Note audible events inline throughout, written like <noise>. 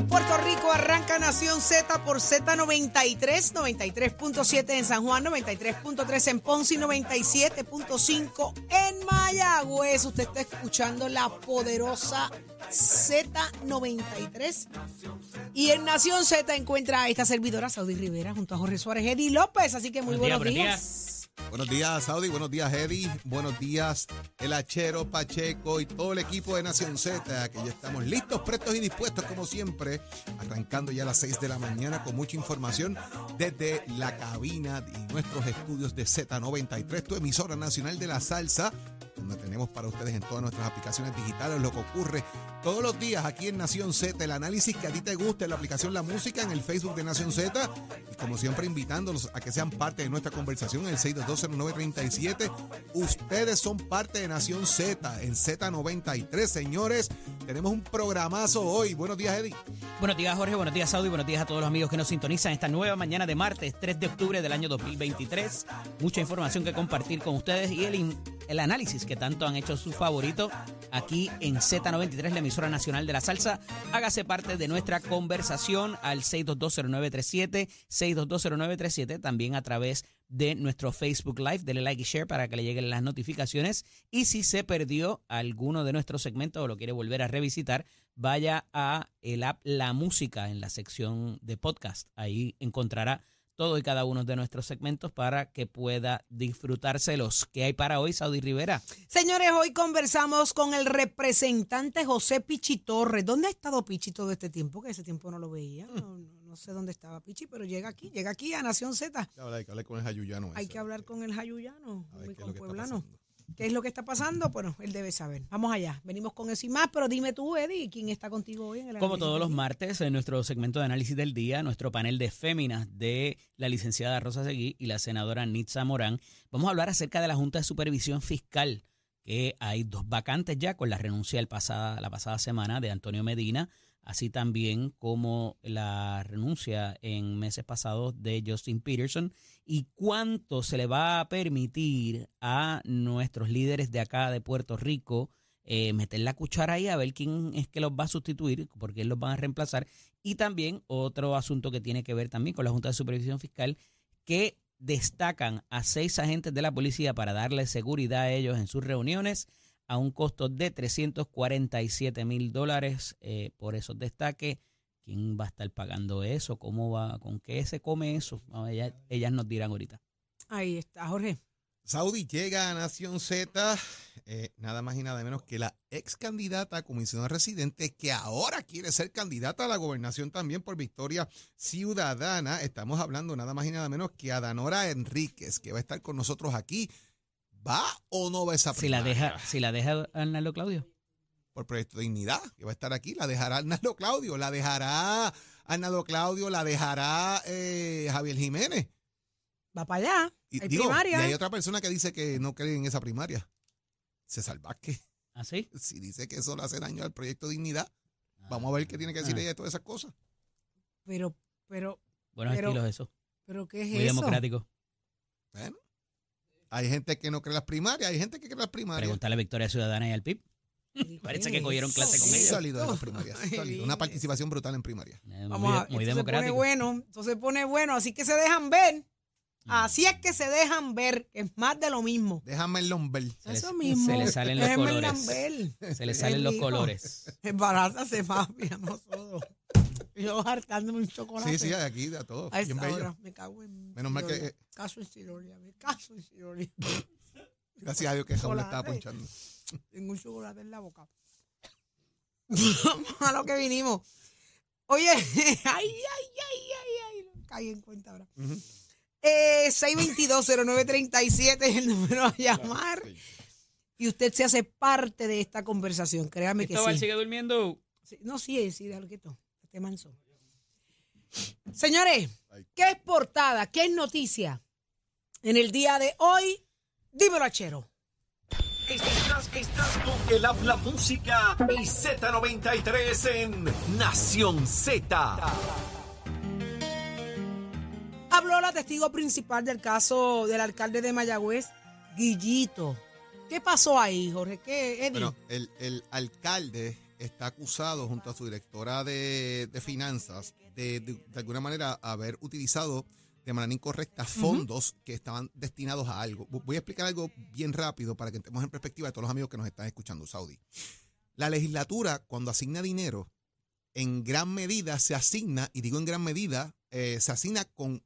Puerto Rico. Arranca Nación Z por Z93, 93.7 en San Juan, 93.3 en Ponce y 97.5 en Mayagüez. Usted está escuchando la poderosa Z93. Y en Nación Z encuentra a esta servidora, Saudi Rivera, junto a Jorge Suárez, Eddie López. Así que muy buenos, Buenos días, días. Buenos días, Saudi. Buenos días, Eddie. Buenos días, el Achero, Pacheco y todo el equipo de Nación Z, que ya estamos listos, prestos y dispuestos, como siempre, arrancando ya a las 6 de la mañana con mucha información desde la cabina y nuestros estudios de Z93, tu emisora nacional de la salsa, donde tenemos para ustedes en todas nuestras aplicaciones digitales lo que ocurre todos los días aquí en Nación Z, el análisis que a ti te gusta en la aplicación La Música, en el Facebook de Nación Z, y como siempre invitándolos a que sean parte de nuestra conversación en el 6220937. Ustedes son parte de Nación Z en Z93, señores. Tenemos un programazo hoy. Buenos días, Eddie. Buenos días, Jorge. Buenos días, Saudi. Buenos días a todos los amigos que nos sintonizan esta nueva mañana de martes, 3 de octubre del año 2023. Mucha información que compartir con ustedes y el, el análisis que tanto han hecho su favorito aquí en Z93, la emisora nacional de la salsa. Hágase parte de nuestra conversación al 6220937, 6220937, también a través de nuestro Facebook Live. Dele like y share para que le lleguen las notificaciones. Y si se perdió alguno de nuestros segmentos o lo quiere volver a revisitar, vaya a el app La Música en la sección de podcast. Ahí encontrará todo y cada uno de nuestros segmentos para que pueda disfrutárselos. ¿Qué hay para hoy, Saudi Rivera? Señores, hoy conversamos con el representante José Pichi Torres. ¿Dónde ha estado Pichi todo este tiempo? Que ese tiempo no lo veía. No, no- sé dónde estaba Pichi, pero llega aquí, llega aquí a Nación Z. Hay que hablar con el Jayuyano. Hay que hablar con el Jayuyano, con está Pueblano. ¿Qué es lo que está pasando? Bueno, él debe saber. Vamos allá. Venimos con eso y más, pero dime tú, Eddie, ¿quién está contigo hoy en el Como todos del los martes, en nuestro segmento de análisis del día, nuestro panel de féminas de la licenciada Rosa Seguí y la senadora Nitza Morán, vamos a hablar acerca de la Junta de Supervisión Fiscal, que hay dos vacantes ya con la renuncia el pasada, la pasada semana de Antonio Medina, así también como la renuncia en meses pasados de Justin Peterson, y cuánto se le va a permitir a nuestros líderes de acá de Puerto Rico eh, meter la cuchara ahí a ver quién es que los va a sustituir, por quién los van a reemplazar. Y también otro asunto que tiene que ver también con la Junta de Supervisión Fiscal, que destacan a seis agentes de la policía para darle seguridad a ellos en sus reuniones a un costo de 347 mil dólares eh, por esos destaques. ¿Quién va a estar pagando eso? ¿Cómo va? ¿Con qué se come eso? No, ellas, ellas nos dirán ahorita. Ahí está, Jorge. Saudi llega a Nación Z, eh, nada más y nada menos que la ex candidata a comisionada residente que ahora quiere ser candidata a la gobernación también por Victoria Ciudadana. Estamos hablando nada más y nada menos que a Danora Enríquez, que va a estar con nosotros aquí. ¿Va o no va esa Si la primaria? deja, si la deja Arnaldo Claudio. Por Proyecto Dignidad, que va a estar aquí. La dejará Arnaldo Claudio, la dejará Arnaldo Claudio, la dejará eh, Javier Jiménez. Va para allá. Y, Hay digo, primaria. y hay otra persona que dice que no cree en esa primaria. César Vázquez. ¿Así? Si dice que eso le hace daño al proyecto Dignidad, vamos a ver qué tiene que decir Ah. ella de todas esas cosas. Pero, pero, Buenos Pero- estilos eso. pero ¿qué es Muy eso? democrático. Bueno, hay gente que no cree las primarias, hay gente que cree las primarias. Preguntarle a Victoria Ciudadana y al PIB. Parece que cogieron clase con ellos. Sólido de las <laughs> primarias. Sólido. Una participación brutal en primaria. Eh, Vamos muy, a, muy esto se pone democrático. bueno, esto se pone bueno, así que se dejan ver. Mm. Así es que se dejan ver, es más de lo mismo. Déjame el les- Eso mismo. se les salen los colores. Se le salen los colores. Es barata se papi a nosotros. <laughs> Yo hartándome un chocolate. Sí, sí, aquí de a todo. A esta Bien bello. hora, me cago en Menos mal que- Sidonia. Caso en Sidonia, me caso en Sidonia. <laughs> Gracias a Dios que Raúl le estaba ponchando. Tengo un chocolate en la boca. Vamos <laughs> a lo que vinimos. Oye, ay, ay, ay, ay, ay. Caí en cuenta ahora. Ujú. Eh, 622-0937 es el número a llamar. Y usted se hace parte de esta conversación. Créame que sí. sigue durmiendo. Sí, No, sí, sí, déjalo quieto. Este manso. Señores, ¿qué es portada? ¿Qué es noticia? En el día de hoy, dímelo, Achero. Estás, estás con el habla música y Z93 en Nación Z. Habló la testigo principal del caso del alcalde de Mayagüez, Guillito. ¿Qué pasó ahí, Jorge? ¿Qué, Eddie? Bueno, el, el alcalde está acusado junto a su directora de, de finanzas de, de, de alguna manera haber utilizado de manera incorrecta fondos que estaban destinados a algo. Vo- Voy a explicar algo bien rápido para que entremos en perspectiva de todos los amigos que nos están escuchando, Saudi. La legislatura, cuando asigna dinero, en gran medida se asigna, y digo en gran medida, eh, se asigna con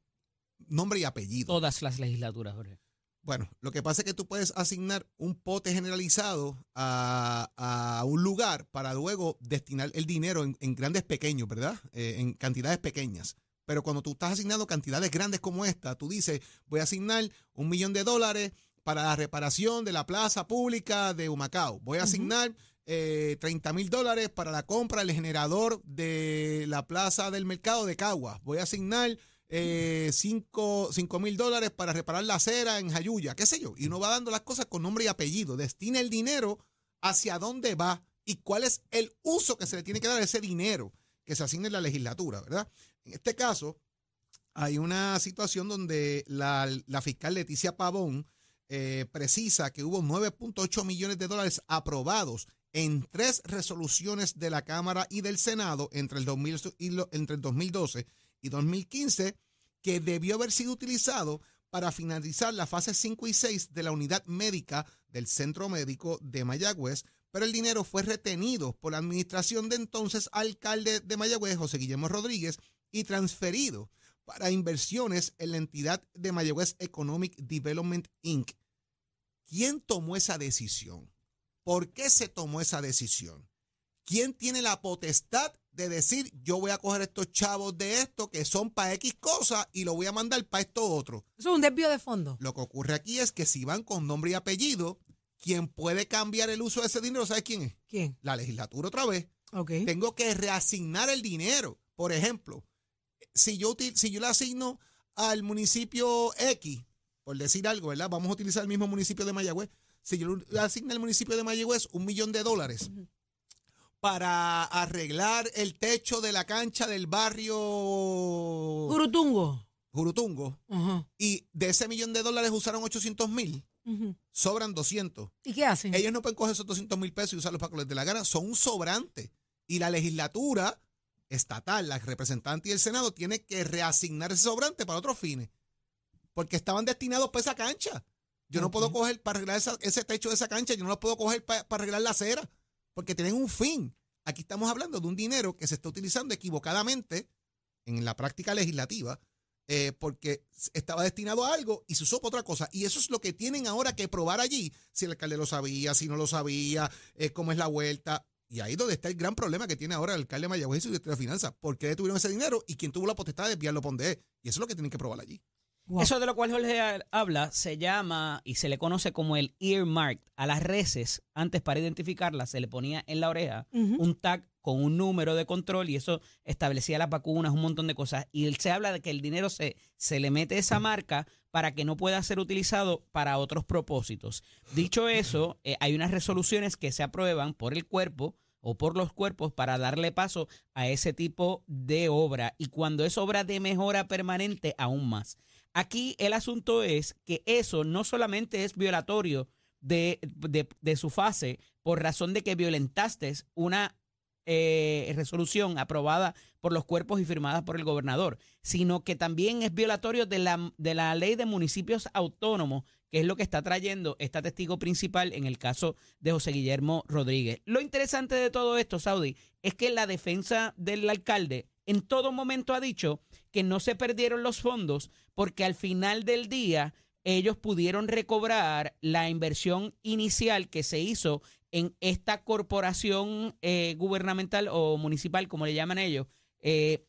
nombre y apellido. Todas las legislaturas, Jorge. Bueno, lo que pasa es que tú puedes asignar un pote generalizado a, a un lugar para luego destinar el dinero en, en grandes pequeños, ¿verdad? Eh, en cantidades pequeñas. Pero cuando tú estás asignando cantidades grandes como esta, tú dices, voy a asignar un millón de dólares para la reparación de la plaza pública de Humacao. Voy a asignar eh, 30 mil dólares para la compra del generador de la plaza del mercado de Caguas. Voy a asignar 5 mil dólares para reparar la acera en Jayuya, qué sé yo. Y uno va dando las cosas con nombre y apellido. Destina el dinero hacia dónde va y cuál es el uso que se le tiene que dar a ese dinero que se asigne en la legislatura, ¿verdad? En este caso, hay una situación donde la, fiscal Leticia Pavón eh, precisa que hubo 9.8 millones de dólares aprobados en tres resoluciones de la Cámara y del Senado entre el, 2000 y entre el 2012 y 2015 que debió haber sido utilizado para finalizar la fase 5 y 6 de la unidad médica del Centro Médico de Mayagüez, pero el dinero fue retenido por la administración de entonces alcalde de Mayagüez, José Guillermo Rodríguez, y transferido para inversiones en la entidad de Mayagüez Economic Development Inc. ¿Quién tomó esa decisión? ¿Por qué se tomó esa decisión? ¿Quién tiene la potestad de decir yo voy a coger estos chavos de esto que son para X cosas y lo voy a mandar para esto otro? Eso es un desvío de fondo. Lo que ocurre aquí es que si van con nombre y apellido, quien puede cambiar el uso de ese dinero, ¿sabes quién es? ¿Quién? La legislatura otra vez. Ok. Tengo que reasignar el dinero. Por ejemplo, si yo, si yo le asigno al municipio X, por decir algo, ¿verdad? Vamos a utilizar el mismo municipio de Mayagüez. Si yo le asigno al municipio de Mayagüez un millón de dólares para arreglar el techo de la cancha del barrio Urutungo. Jurutungo, Ajá, y de ese millón de dólares usaron 800 mil, sobran 200. ¿Y qué hacen? Ellos no pueden coger esos 200 mil pesos y usarlos para que les dé la gana. Son un sobrante. Y la legislatura estatal, la representante y el Senado tiene que reasignar ese sobrante para otros fines. Porque estaban destinados para esa cancha. Yo no puedo coger para arreglar esa- ese techo de esa cancha, yo no lo puedo coger pa- para arreglar la acera. Porque tienen un fin. Aquí estamos hablando de un dinero que se está utilizando equivocadamente en la práctica legislativa eh, porque estaba destinado a algo y se usó para otra cosa. Y eso es lo que tienen ahora que probar allí, si el alcalde lo sabía, si no lo sabía, eh, cómo es la vuelta. Y ahí es donde está el gran problema que tiene ahora el alcalde de Mayagüez y su director de finanzas. ¿Por qué detuvieron ese dinero y quién tuvo la potestad de desviarlo por? Y eso es lo que tienen que probar allí. Wow. Eso de lo cual Jorge ha- habla se llama y se le conoce como el earmark. A las reses, antes para identificarlas, se le ponía en la oreja un tag con un número de control y eso establecía las vacunas, un montón de cosas. Y él se habla de que el dinero se, se le mete esa marca para que no pueda ser utilizado para otros propósitos. Dicho eso, eh, hay unas resoluciones que se aprueban por el cuerpo o por los cuerpos para darle paso a ese tipo de obra. Y cuando es obra de mejora permanente, aún más. Aquí el asunto es que eso no solamente es violatorio de, de- su fase por razón de que violentaste una eh, resolución aprobada por los cuerpos y firmada por el gobernador, sino que también es violatorio de la, de la ley de municipios autónomos, que es lo que está trayendo esta testigo principal en el caso de José Guillermo Rodríguez. Lo interesante de todo esto, Saudi, es que la defensa del alcalde en todo momento ha dicho que no se perdieron los fondos porque al final del día ellos pudieron recobrar la inversión inicial que se hizo en esta corporación eh, gubernamental o municipal, como le llaman ellos, eh,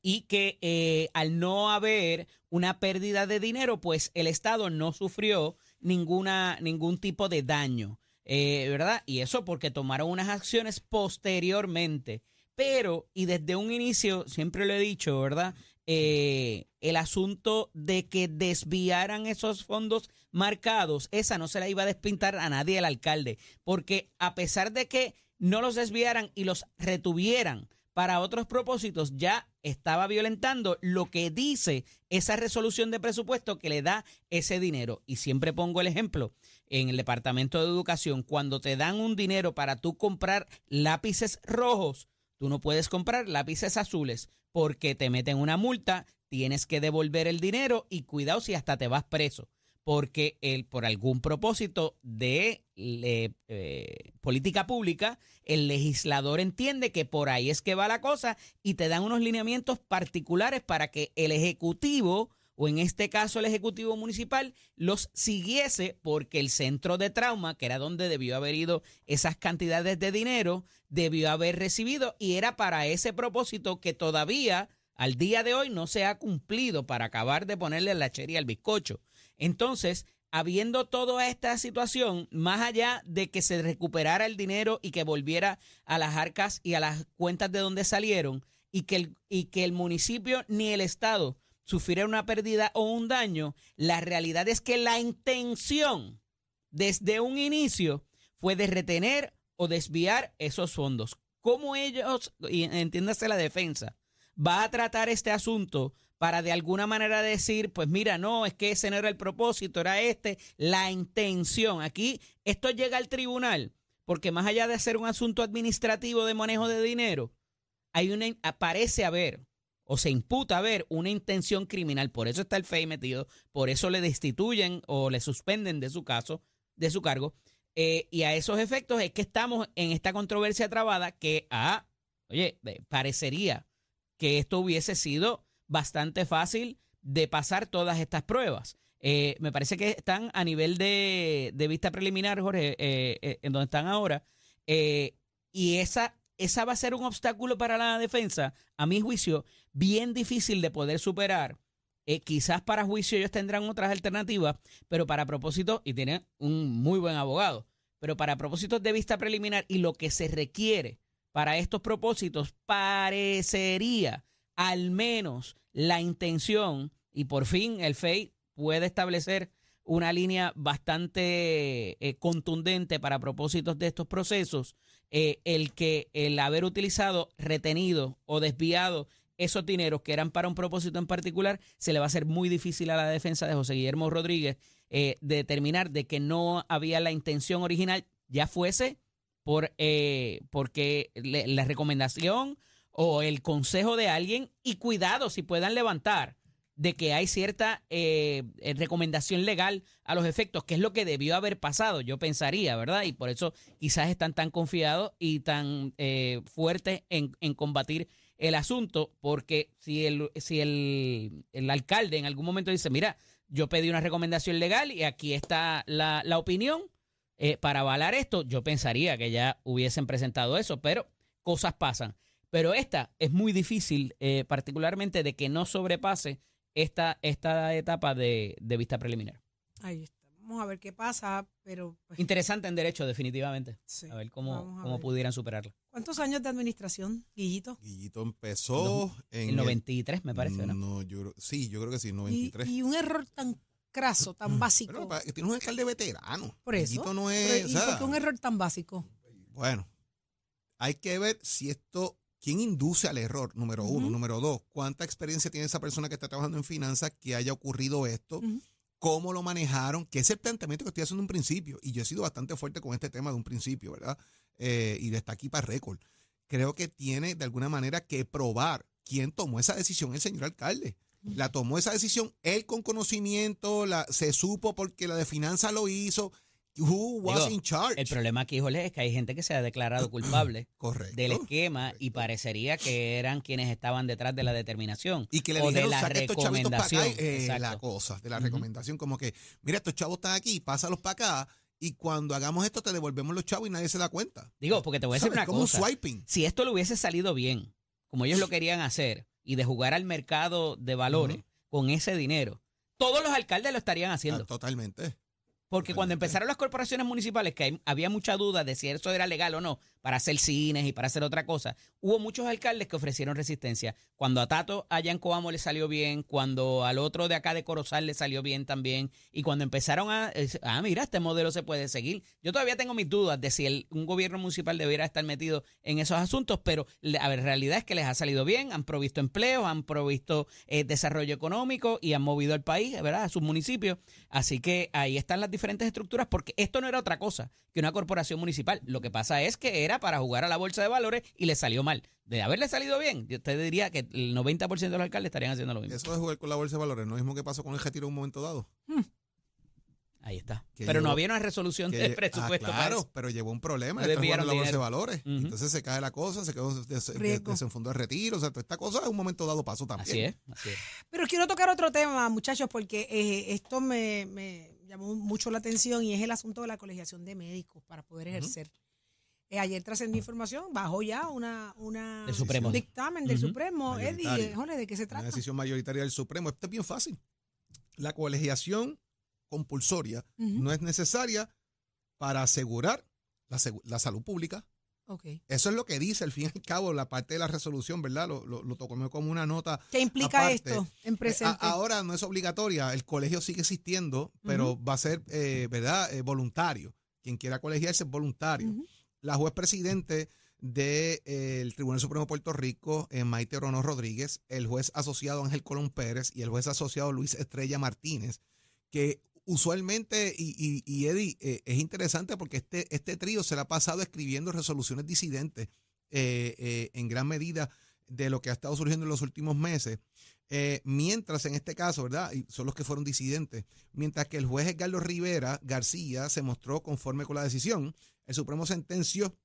y que eh, al no haber una pérdida de dinero, pues el Estado no sufrió ninguna, ningún tipo de daño, ¿verdad? Y eso porque tomaron unas acciones posteriormente. Pero, y desde un inicio, siempre lo he dicho, ¿verdad? Eh, el asunto de que desviaran esos fondos marcados, esa no se la iba a despintar a nadie el alcalde, porque a pesar de que no los desviaran y los retuvieran para otros propósitos, ya estaba violentando lo que dice esa resolución de presupuesto que le da ese dinero. Y siempre pongo el ejemplo en el Departamento de Educación, cuando te dan un dinero para tú comprar lápices rojos, tú no puedes comprar lápices azules porque te meten una multa, tienes que devolver el dinero y cuidado si hasta te vas preso porque el, por algún propósito de eh, política pública, el legislador entiende que por ahí es que va la cosa y te dan unos lineamientos particulares para que el Ejecutivo, o en este caso el Ejecutivo Municipal, los siguiese porque el centro de trauma, que era donde debió haber ido esas cantidades de dinero, debió haber recibido y era para ese propósito que todavía al día de hoy no se ha cumplido para acabar de ponerle la chería al bizcocho. Entonces, habiendo toda esta situación, más allá de que se recuperara el dinero y que volviera a las arcas y a las cuentas de donde salieron, y que el, y que el municipio ni el Estado sufriera una pérdida o un daño, la realidad es que la intención desde un inicio fue de retener o desviar esos fondos. ¿Cómo ellos, y entiéndase la defensa, va a tratar este asunto para de alguna manera decir, pues mira, no, es que ese no era el propósito, era este, la intención. Aquí esto llega al tribunal, porque más allá de ser un asunto administrativo de manejo de dinero, hay una, parece haber o se imputa haber una intención criminal. Por eso está el FEI metido, por eso le destituyen o le suspenden de su caso, de su cargo. Eh, y a esos efectos es que estamos en esta controversia trabada que, ah, oye, parecería que esto hubiese sido bastante fácil de pasar todas estas pruebas. Eh, me parece que están a nivel de, de vista preliminar, Jorge, eh, en donde están ahora, y esa, esa va a ser un obstáculo para la defensa, a mi juicio, bien difícil de poder superar. Eh, quizás para juicio ellos tendrán otras alternativas, pero para propósito, y tienen un muy buen abogado, pero para propósitos de vista preliminar y lo que se requiere para estos propósitos, parecería al menos la intención, y por fin el FEI puede establecer una línea bastante eh, contundente para propósitos de estos procesos, eh, el que el haber utilizado, retenido o desviado esos dineros que eran para un propósito en particular, se le va a hacer muy difícil a la defensa de José Guillermo Rodríguez eh, determinar de que no había la intención original, ya fuese por porque la recomendación o el consejo de alguien y cuidado si puedan levantar de que hay cierta eh, eh, recomendación legal a los efectos, que es lo que debió haber pasado, yo pensaría, ¿verdad? Y por eso quizás están tan confiados y tan eh, fuertes en, en combatir el asunto, porque si el, si el, el alcalde en algún momento dice, mira, yo pedí una recomendación legal y aquí está la, la opinión para avalar esto, yo pensaría que ya hubiesen presentado eso, pero cosas pasan. Pero esta es muy difícil, particularmente de que no sobrepase esta, esta etapa de, de vista preliminar. Ahí está. Vamos a ver qué pasa, pero pues, Interesante en derecho, definitivamente. sí. A ver cómo, a cómo ver. pudieran superarla. ¿Cuántos años de administración, Guillito? Guillito empezó en El 93, me parece, ¿no? No, yo creo- sí, yo creo que sí, Y, 93. y un error tan craso, tan básico. Pero pa- tiene un alcalde veterano. Por eso. Guillito no Pero, es, o ¿Y sea, por qué un error tan básico? Bueno, hay que ver si esto, quién induce al error, número uno. Número dos, cuánta experiencia tiene esa persona que está trabajando en finanzas que haya ocurrido esto, cómo lo manejaron, que es el planteamiento que estoy haciendo en un principio. Y yo he sido bastante fuerte con este tema de un principio, ¿verdad? Eh, y de estar aquí para récord. Creo que tiene de alguna manera que probar quién tomó esa decisión, el señor alcalde. La tomó esa decisión él con conocimiento, la, se supo porque la de finanzas lo hizo. Who was Digo, in charge? El problema aquí, Jorge, es que hay gente que se ha declarado <clears throat> culpable Correcto. del esquema y parecería que eran quienes estaban detrás de la determinación Y que le o de la saca estos chavitos para acá. recomendación. eh, la cosa, de la recomendación, como que, mira, estos chavos están aquí, pásalos para acá, y cuando hagamos esto te devolvemos los chavos y nadie se da cuenta. Digo, porque te voy a decir una como cosa. un swiping. Si esto le hubiese salido bien, como ellos lo querían hacer, y de jugar al mercado de valores con ese dinero, todos los alcaldes lo estarían haciendo. Ah, totalmente. Porque cuando empezaron las corporaciones municipales, que hay- había mucha duda de si eso era legal o no, para hacer cines y para hacer otra cosa, hubo muchos alcaldes que ofrecieron resistencia. Cuando a Tato allá en Coamo le salió bien, cuando al otro de acá de Corozal le salió bien también, y cuando empezaron a, ah, mira, este modelo se puede seguir. Yo todavía tengo mis dudas de si el- un gobierno municipal debiera estar metido en esos asuntos, pero la realidad es que les ha salido bien, han provisto empleos, han provisto eh, desarrollo económico y han movido al país, ¿verdad? A sus municipios. Así que ahí están las diferentes estructuras, porque esto no era otra cosa que una corporación municipal. Lo que pasa es que era para jugar a la bolsa de valores y le salió mal. De haberle salido bien, yo te diría que el 90% de los alcaldes estarían haciendo lo mismo. Eso de jugar con la bolsa de valores, no es lo mismo que pasó con el retiro en un momento dado. Ahí está. Que Pero no había una resolución Que- de ah, presupuesto para claro, pero llevó un problema. Le Le está jugando la bolsa de valores. Entonces se cae la cosa, se quedó desenfundó el retiro. O sea, toda esta cosa en un momento dado pasó también. Así es, así es. Pero quiero tocar otro tema, muchachos, porque eh, esto me, me llamó mucho la atención y es el asunto de la colegiación de médicos para poder ejercer. Eh, ayer trascendió información, bajó ya una, una Supremo. un dictamen del Ujú. Supremo. Eddie, Mayoritario. ¿de qué se Una trata? decisión mayoritaria del Supremo. Esto es bien fácil. La colegiación compulsoria Ujú. no es necesaria para asegurar la, segu- la salud pública. Ok. Eso es lo que dice, al fin y al cabo, la parte de la resolución, ¿verdad? Lo, lo, lo tomé como una nota. ¿Qué implica Aparte, esto en Eh, presente? a- ahora no es obligatoria, el colegio sigue existiendo, pero va a ser, eh, ¿verdad? Eh, voluntario. Quien quiera colegiarse es voluntario. Ujú. La juez presidente del Tribunal Supremo de Puerto Rico, eh, Maite Orono Rodríguez, el juez asociado Ángel Colón Pérez y el juez asociado Luis Estrella Martínez, que usualmente, y, y, y Eddie, eh, es interesante porque este, este trío se le ha pasado escribiendo resoluciones disidentes eh, eh, en gran medida de lo que ha estado surgiendo en los últimos meses. Eh, mientras en este caso, ¿verdad? Son los que fueron disidentes. Mientras que el juez Edgardo Rivera García se mostró conforme con la decisión, el Supremo sentenció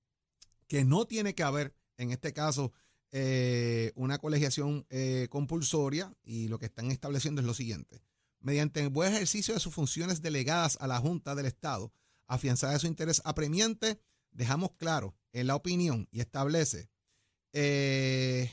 que no tiene que haber, en este caso, eh, una colegiación eh, compulsoria y lo que están estableciendo es lo siguiente. Mediante el buen ejercicio de sus funciones delegadas a la Junta del Estado, afianzada de su interés apremiante, dejamos claro en la opinión y establece, eh,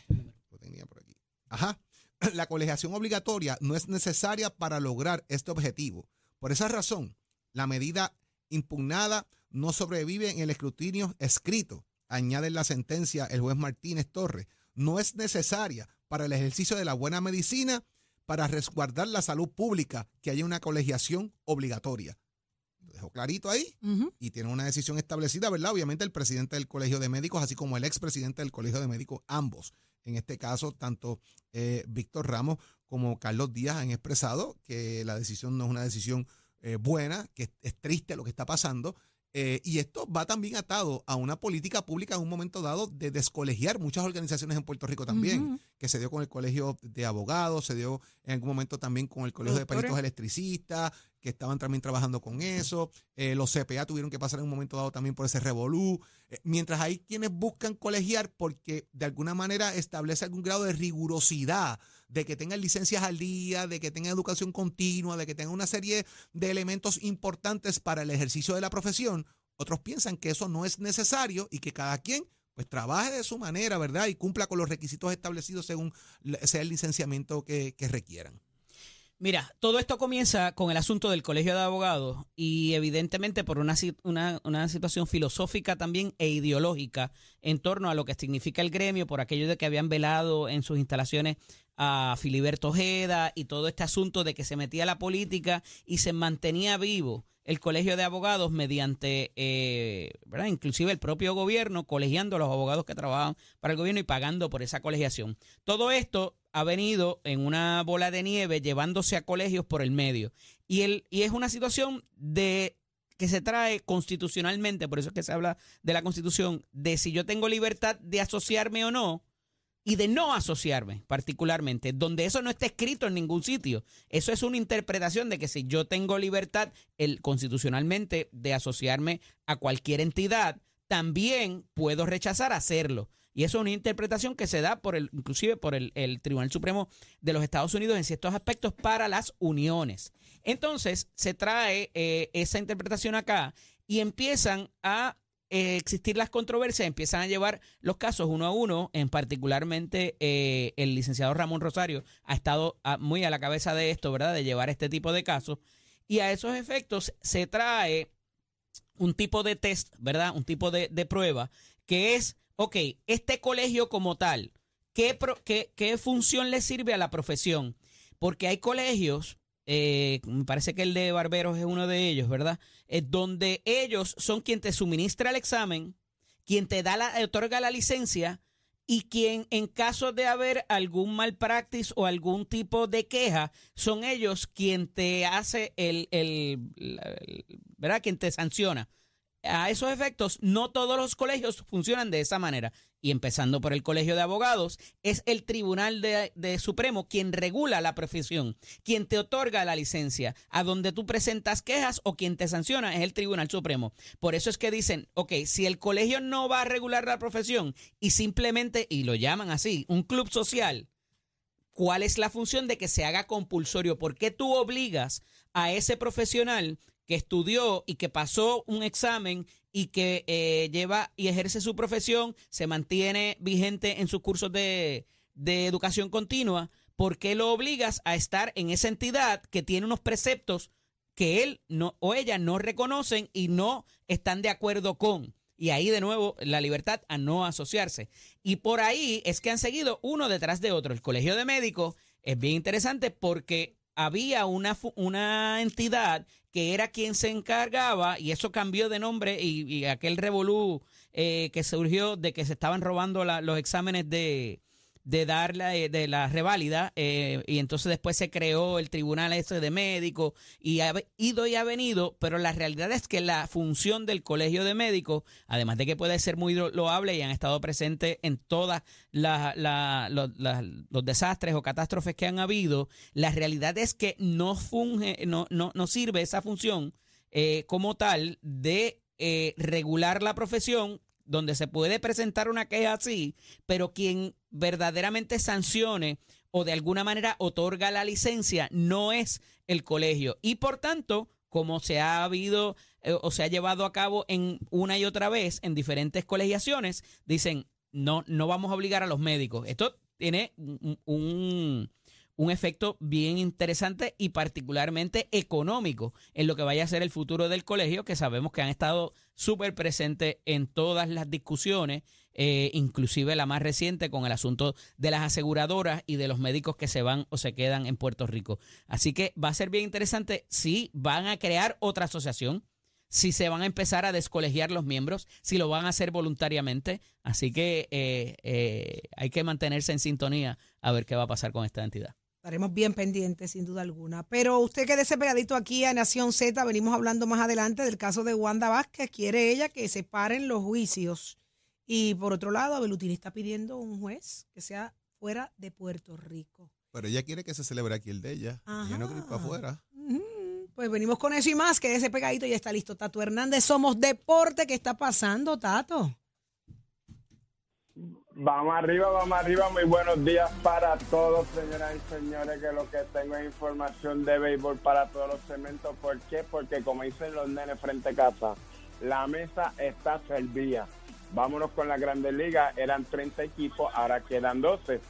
lo tenía por aquí, ajá, <clears throat> la colegiación obligatoria no es necesaria para lograr este objetivo. Por esa razón, la medida impugnada no sobrevive en el escrutinio escrito, añade en la sentencia el juez Martínez Torres, no es necesaria para el ejercicio de la buena medicina para resguardar la salud pública que haya una colegiación obligatoria. Lo dejó clarito ahí y tiene una decisión establecida, ¿verdad? Obviamente el presidente del Colegio de Médicos, así como el expresidente del Colegio de Médicos, ambos. En este caso, tanto eh, Víctor Ramos como Carlos Díaz han expresado que la decisión no es una decisión eh, buena, que es, es triste lo que está pasando. Eh, y esto va también atado a una política pública en un momento dado de descolegiar muchas organizaciones en Puerto Rico también, que se dio con el Colegio de Abogados, se dio en algún momento también con el Colegio de. Peritos Electricistas, que estaban también trabajando con eso. Eh, los CPA tuvieron que pasar en un momento dado también por ese revolú. Eh, mientras hay quienes buscan colegiar porque de alguna manera establece algún grado de rigurosidad, de que tengan licencias al día, de que tengan educación continua, de que tengan una serie de elementos importantes para el ejercicio de la profesión. Otros piensan que eso no es necesario y que cada quien pues trabaje de su manera, ¿verdad? Y cumpla con los requisitos establecidos según sea el licenciamiento que, que requieran. Mira, todo esto comienza con el asunto del Colegio de Abogados y evidentemente por una, una, una situación filosófica también e ideológica en torno a lo que significa el gremio, por aquello de que habían velado en sus instalaciones a Filiberto Ojeda y todo este asunto de que se metía la política y se mantenía vivo el Colegio de Abogados mediante, eh, ¿verdad? inclusive el propio gobierno, colegiando a los abogados que trabajan para el gobierno y pagando por esa colegiación. Todo esto ha venido en una bola de nieve llevándose a colegios por el medio. Y, el, y es una situación de que se trae constitucionalmente, por eso es que se habla de la constitución, de si yo tengo libertad de asociarme o no, y de no asociarme particularmente, donde eso no está escrito en ningún sitio. Eso es una interpretación de que si yo tengo libertad el, constitucionalmente de asociarme a cualquier entidad, también puedo rechazar hacerlo. Y eso es una interpretación que se da por el, inclusive por el, Tribunal Supremo de los Estados Unidos en ciertos aspectos para las uniones. Entonces se trae eh, esa interpretación acá y empiezan a eh, existir las controversias, empiezan a llevar los casos uno a uno, en particularmente eh, el licenciado Ramón Rosario ha estado muy a la cabeza de esto, ¿verdad? De llevar este tipo de casos. Y a esos efectos se trae un tipo de test, ¿verdad? Un tipo de, de prueba que es, ok, este colegio como tal, ¿qué, pro- qué, qué función le sirve a la profesión? Porque hay colegios, eh, me parece que el de Barberos es uno de ellos, ¿verdad? Eh, donde ellos son quien te suministra el examen, quien te da la, otorga la licencia y quien en caso de haber algún mal practice o algún tipo de queja, son ellos quien te hace el, el, el- ¿verdad? Quien te sanciona. A esos efectos, no todos los colegios funcionan de esa manera. Y empezando por el Colegio de Abogados, es el Tribunal de, de Supremo quien regula la profesión, quien te otorga la licencia, a donde tú presentas quejas o quien te sanciona es el Tribunal Supremo. Por eso es que dicen, ok, si el colegio no va a regular la profesión y simplemente, y lo llaman así, un club social, ¿cuál es la función de que se haga compulsorio? ¿Por qué tú obligas a ese profesional que estudió y que pasó un examen y que eh, lleva y ejerce su profesión, se mantiene vigente en sus cursos de, de educación continua? ¿Por qué lo obligas a estar en esa entidad que tiene unos preceptos que él no, o ella no reconocen y no están de acuerdo con? Y ahí de nuevo la libertad a no asociarse. Y por ahí es que han seguido uno detrás de otro. El Colegio de Médicos es bien interesante porque había una, una entidad que era quien se encargaba, y eso cambió de nombre, y, y aquel revolú eh, que surgió de que se estaban robando los exámenes de, de dar la, eh, de la reválida, eh, y entonces después se creó el tribunal ese de médicos, y ha ido y ha venido, pero la realidad es que la función del colegio de médicos, además de que puede ser muy lo- loable y han estado presentes en todas la- la- lo- la- los desastres o catástrofes que han habido, la realidad es que no funge, no, no, no sirve esa función eh, como tal de eh, regular la profesión donde se puede presentar una queja así, pero quien verdaderamente sancione o de alguna manera otorga la licencia no es el colegio. Y por tanto, como se ha habido eh, o se ha llevado a cabo en una y otra vez en diferentes colegiaciones, dicen, no, no vamos a obligar a los médicos. Esto tiene un, un- un efecto bien interesante y particularmente económico en lo que vaya a ser el futuro del colegio, que sabemos que han estado súper presentes en todas las discusiones, eh, inclusive la más reciente con el asunto de las aseguradoras y de los médicos que se van o se quedan en Puerto Rico. Así que va a ser bien interesante si van a crear otra asociación, si se van a empezar a descolegiar los miembros, si lo van a hacer voluntariamente. Así que eh, eh, hay que mantenerse en sintonía a ver qué va a pasar con esta entidad. Estaremos bien pendientes, sin duda alguna. Pero usted quédese pegadito aquí a Nación Z. Venimos hablando más adelante del caso de Wanda Vázquez. Quiere ella que se paren los juicios. Y por otro lado, Abelutini está pidiendo un juez que sea fuera de Puerto Rico. Pero ella quiere que se celebre aquí el de ella. Ella no quiere ir para Ajá. afuera. Ujú. Pues venimos con eso y más, que ese pegadito ya está listo. Tato Hernández, somos deporte. ¿Qué está pasando, Tato? Vamos arriba, vamos arriba. Muy buenos días para todos, señoras y señores. Que lo que tengo es información de béisbol para todos los segmentos. ¿Por qué? Porque como dicen los nenes frente a casa, la mesa está servida. Vámonos con la Grandes Ligas. Eran 30 equipos, ahora quedan 12.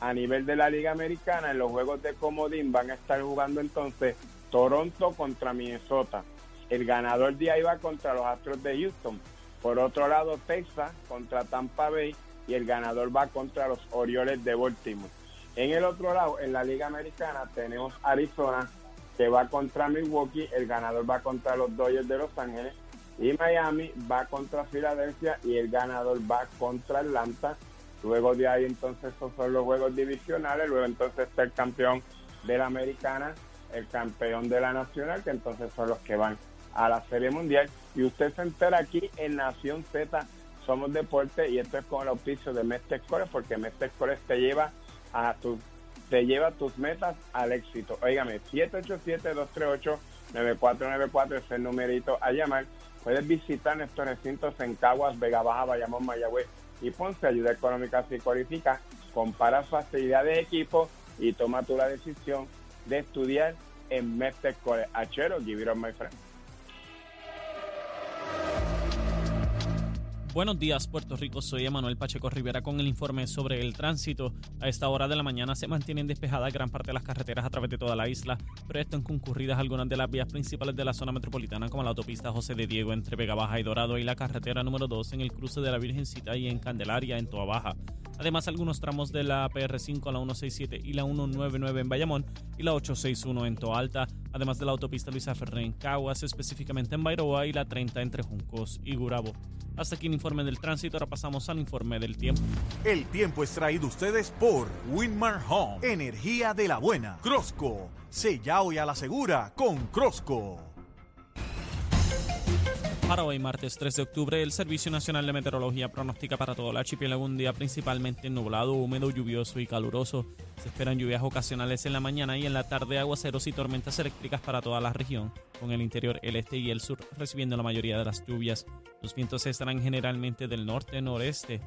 A nivel de la Liga Americana, en los juegos de Comodín van a estar jugando entonces Toronto contra Minnesota. El ganador de ahí va contra los Astros de Houston. Por otro lado, Texas contra Tampa Bay y el ganador va contra los Orioles de Baltimore. En el otro lado, en la Liga Americana, tenemos Arizona que va contra Milwaukee, el ganador va contra los Dodgers de Los Ángeles y Miami va contra Filadelfia y el ganador va contra Atlanta. Luego de ahí entonces esos son los juegos divisionales, luego entonces está el campeón de la Americana, el campeón de la Nacional, que entonces son los que van a la Serie Mundial. Y usted se entera aquí en Nación Z somos deporte y esto es con el auspicio de Mestre Core porque Mestre Core te lleva a tu te lleva tus metas al éxito. Óigame, 787-238-9494 es el numerito a llamar. Puedes visitar nuestros recintos en Caguas, Vega Baja, Bayamón, Mayagüez y Ponce. Ayuda económica si. Compara facilidad de equipo y toma tú la decisión de estudiar en Mestre Core. Achero, give my friend. Buenos días, Puerto Rico. Soy Emanuel Pacheco Rivera con el informe sobre el tránsito. A esta hora de la mañana se mantienen despejadas gran parte de las carreteras a través de toda la isla, pero están concurridas algunas de las vías principales de la zona metropolitana, como la autopista José de Diego entre Vega Baja y Dorado y la carretera número 2 en el cruce de la Virgencita y en Candelaria en Toa Baja. Además, algunos tramos de la PR5 a la 167 y la 199 en Bayamón y la 861 en Toa Alta, además de la autopista Luisa Ferré en Caguas, específicamente en Bairoa y la 30 entre Juncos y Gurabo. Hasta aquí el informe del tránsito, ahora pasamos al informe del tiempo. El tiempo es traído ustedes por Winmar Home, energía de la buena. Crosco, sella hoy a la segura con Crosco. Para hoy, martes 3 de octubre, el Servicio Nacional de Meteorología pronostica para todo el archipiélago un día principalmente nublado, húmedo, lluvioso y caluroso. Se esperan lluvias ocasionales en la mañana y en la tarde aguaceros y tormentas eléctricas para toda la región, con el interior, el este y el sur recibiendo la mayoría de las lluvias. Los vientos estarán generalmente del norte-noreste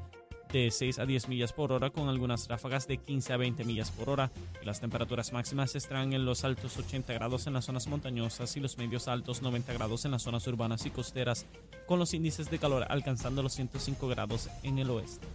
de 6 a 10 millas por hora con algunas ráfagas de 15 a 20 millas por hora y las temperaturas máximas estarán en los altos 80 grados en las zonas montañosas y los medios altos 90 grados en las zonas urbanas y costeras con los índices de calor alcanzando los 105 grados en el oeste.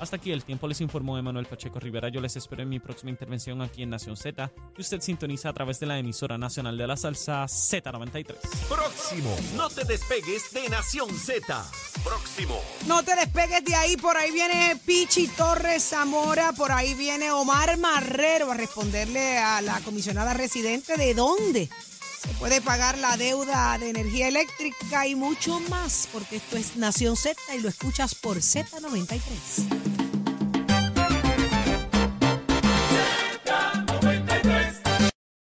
Hasta aquí el tiempo les informó Emanuel Pacheco Rivera. Yo les espero en mi próxima intervención aquí en Nación Z, que usted sintoniza a través de la emisora nacional de la salsa Z93. Próximo. No te despegues de Nación Z. Próximo. No te despegues de ahí, por ahí viene Pichi Torres Zamora, por ahí viene Omar Marrero a responderle a la comisionada residente de dónde se puede pagar la deuda de energía eléctrica y mucho más, porque esto es Nación Z y lo escuchas por Z93.